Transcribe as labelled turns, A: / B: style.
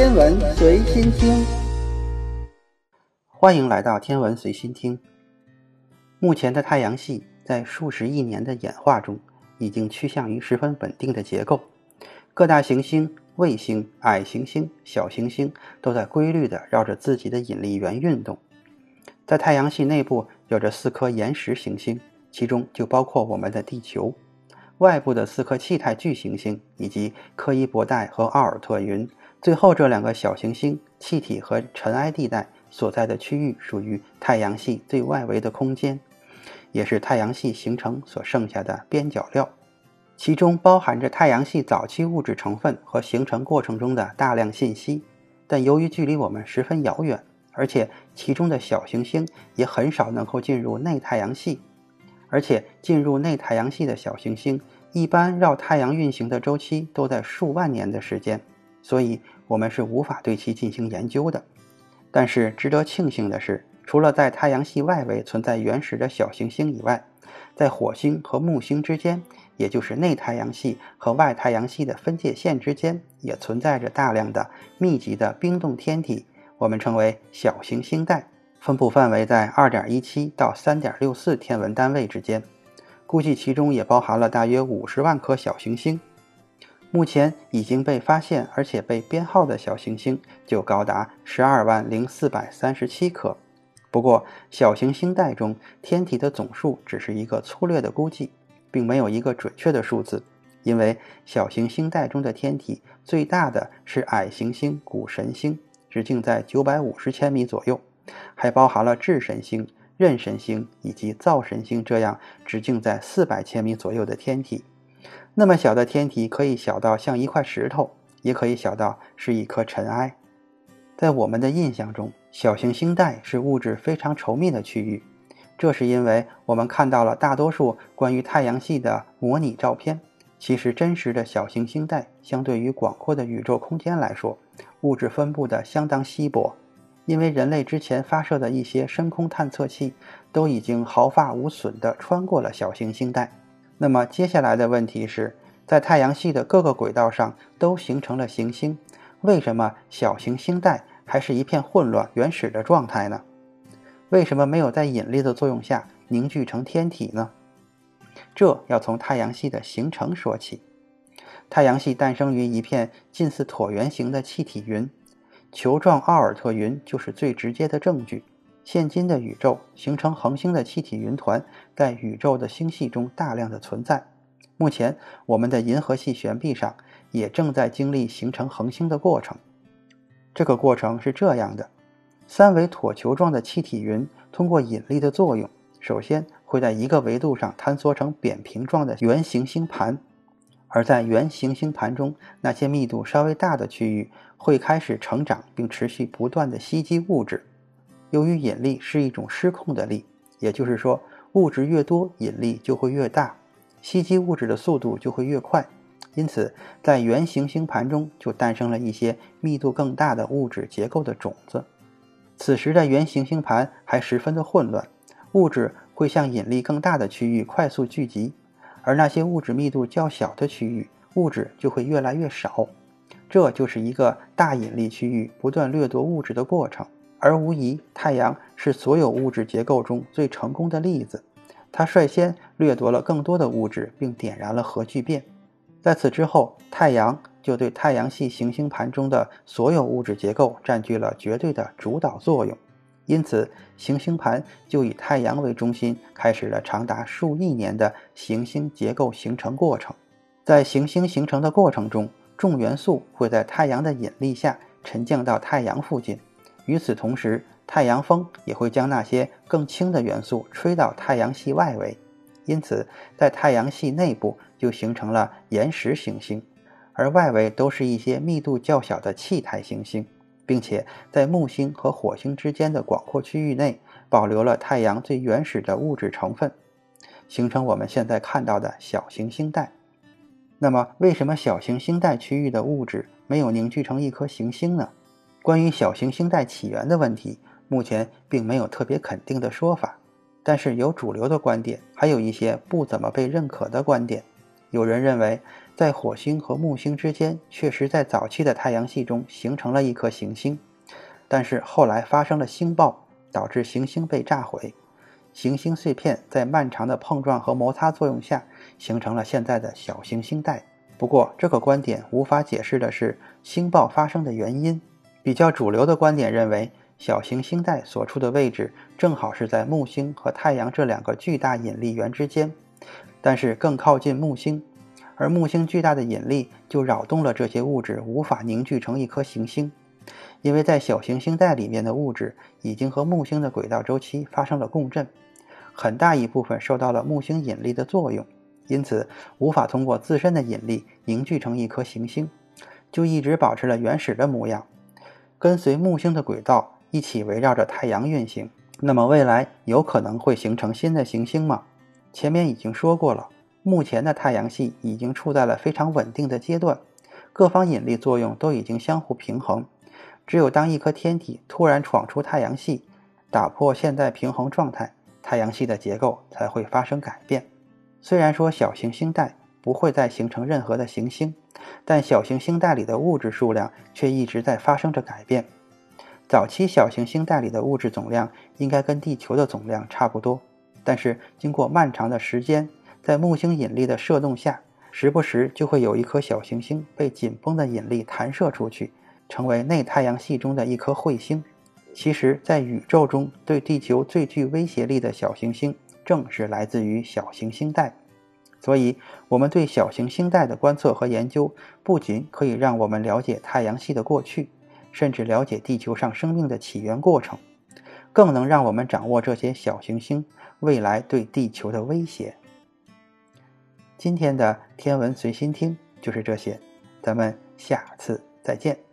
A: 天文随心听，
B: 欢迎来到天文随心听。目前的太阳系在数十亿年的演化中，已经趋向于十分稳定的结构。各大行星、卫星、矮行星、小行星都在规律地绕着自己的引力源运动。在太阳系内部有着四颗岩石行星，其中就包括我们的地球。外部的四颗气态巨行星以及柯伊伯带和奥尔特云，最后这两个小行星气体和尘埃地带所在的区域属于太阳系最外围的空间，也是太阳系形成所剩下的边角料，其中包含着太阳系早期物质成分和形成过程中的大量信息。但由于距离我们十分遥远，而且其中的小行星也很少能够进入内太阳系。而且进入内太阳系的小行星，一般绕太阳运行的周期都在数万年的时间，所以我们是无法对其进行研究的。但是值得庆幸的是，除了在太阳系外围存在原始的小行星以外，在火星和木星之间，也就是内太阳系和外太阳系的分界线之间，也存在着大量的密集的冰冻天体，我们称为小行星带。分布范围在二点一七到三点六四天文单位之间，估计其中也包含了大约五十万颗小行星。目前已经被发现而且被编号的小行星就高达十二万零四百三十七颗。不过，小行星带中天体的总数只是一个粗略的估计，并没有一个准确的数字，因为小行星带中的天体最大的是矮行星谷神星，直径在九百五十千米左右。还包含了智神星、妊神星以及灶神星这样直径在四百千米左右的天体。那么小的天体可以小到像一块石头，也可以小到是一颗尘埃。在我们的印象中，小行星带是物质非常稠密的区域，这是因为我们看到了大多数关于太阳系的模拟照片。其实，真实的小行星带相对于广阔的宇宙空间来说，物质分布的相当稀薄。因为人类之前发射的一些深空探测器都已经毫发无损地穿过了小行星带，那么接下来的问题是，在太阳系的各个轨道上都形成了行星，为什么小行星带还是一片混乱原始的状态呢？为什么没有在引力的作用下凝聚成天体呢？这要从太阳系的形成说起。太阳系诞生于一片近似椭圆形的气体云。球状奥尔特云就是最直接的证据。现今的宇宙形成恒星的气体云团，在宇宙的星系中大量的存在。目前，我们的银河系悬臂上也正在经历形成恒星的过程。这个过程是这样的：三维椭球状的气体云通过引力的作用，首先会在一个维度上坍缩成扁平状的圆形星盘。而在圆形星盘中，那些密度稍微大的区域会开始成长，并持续不断的吸积物质。由于引力是一种失控的力，也就是说，物质越多，引力就会越大，吸积物质的速度就会越快。因此，在圆形星盘中就诞生了一些密度更大的物质结构的种子。此时的圆形星盘还十分的混乱，物质会向引力更大的区域快速聚集。而那些物质密度较小的区域，物质就会越来越少，这就是一个大引力区域不断掠夺物质的过程。而无疑，太阳是所有物质结构中最成功的例子，它率先掠夺了更多的物质，并点燃了核聚变。在此之后，太阳就对太阳系行星盘中的所有物质结构占据了绝对的主导作用。因此，行星盘就以太阳为中心，开始了长达数亿年的行星结构形成过程。在行星形成的过程中，重元素会在太阳的引力下沉降到太阳附近。与此同时，太阳风也会将那些更轻的元素吹到太阳系外围。因此，在太阳系内部就形成了岩石行星，而外围都是一些密度较小的气态行星。并且在木星和火星之间的广阔区域内，保留了太阳最原始的物质成分，形成我们现在看到的小行星带。那么，为什么小行星带区域的物质没有凝聚成一颗行星呢？关于小行星带起源的问题，目前并没有特别肯定的说法。但是有主流的观点，还有一些不怎么被认可的观点。有人认为，在火星和木星之间，确实在早期的太阳系中形成了一颗行星，但是后来发生了星爆，导致行星被炸毁。行星碎片在漫长的碰撞和摩擦作用下，形成了现在的小行星带。不过，这个观点无法解释的是星爆发生的原因。比较主流的观点认为，小行星带所处的位置正好是在木星和太阳这两个巨大引力源之间，但是更靠近木星。而木星巨大的引力就扰动了这些物质，无法凝聚成一颗行星，因为在小行星带里面的物质已经和木星的轨道周期发生了共振，很大一部分受到了木星引力的作用，因此无法通过自身的引力凝聚成一颗行星，就一直保持了原始的模样，跟随木星的轨道一起围绕着太阳运行。那么未来有可能会形成新的行星吗？前面已经说过了。目前的太阳系已经处在了非常稳定的阶段，各方引力作用都已经相互平衡。只有当一颗天体突然闯出太阳系，打破现在平衡状态，太阳系的结构才会发生改变。虽然说小行星带不会再形成任何的行星，但小行星带里的物质数量却一直在发生着改变。早期小行星带里的物质总量应该跟地球的总量差不多，但是经过漫长的时间。在木星引力的射动下，时不时就会有一颗小行星被紧绷的引力弹射出去，成为内太阳系中的一颗彗星。其实，在宇宙中对地球最具威胁力的小行星，正是来自于小行星带。所以，我们对小行星带的观测和研究，不仅可以让我们了解太阳系的过去，甚至了解地球上生命的起源过程，更能让我们掌握这些小行星未来对地球的威胁。今天的天文随心听就是这些，咱们下次再见。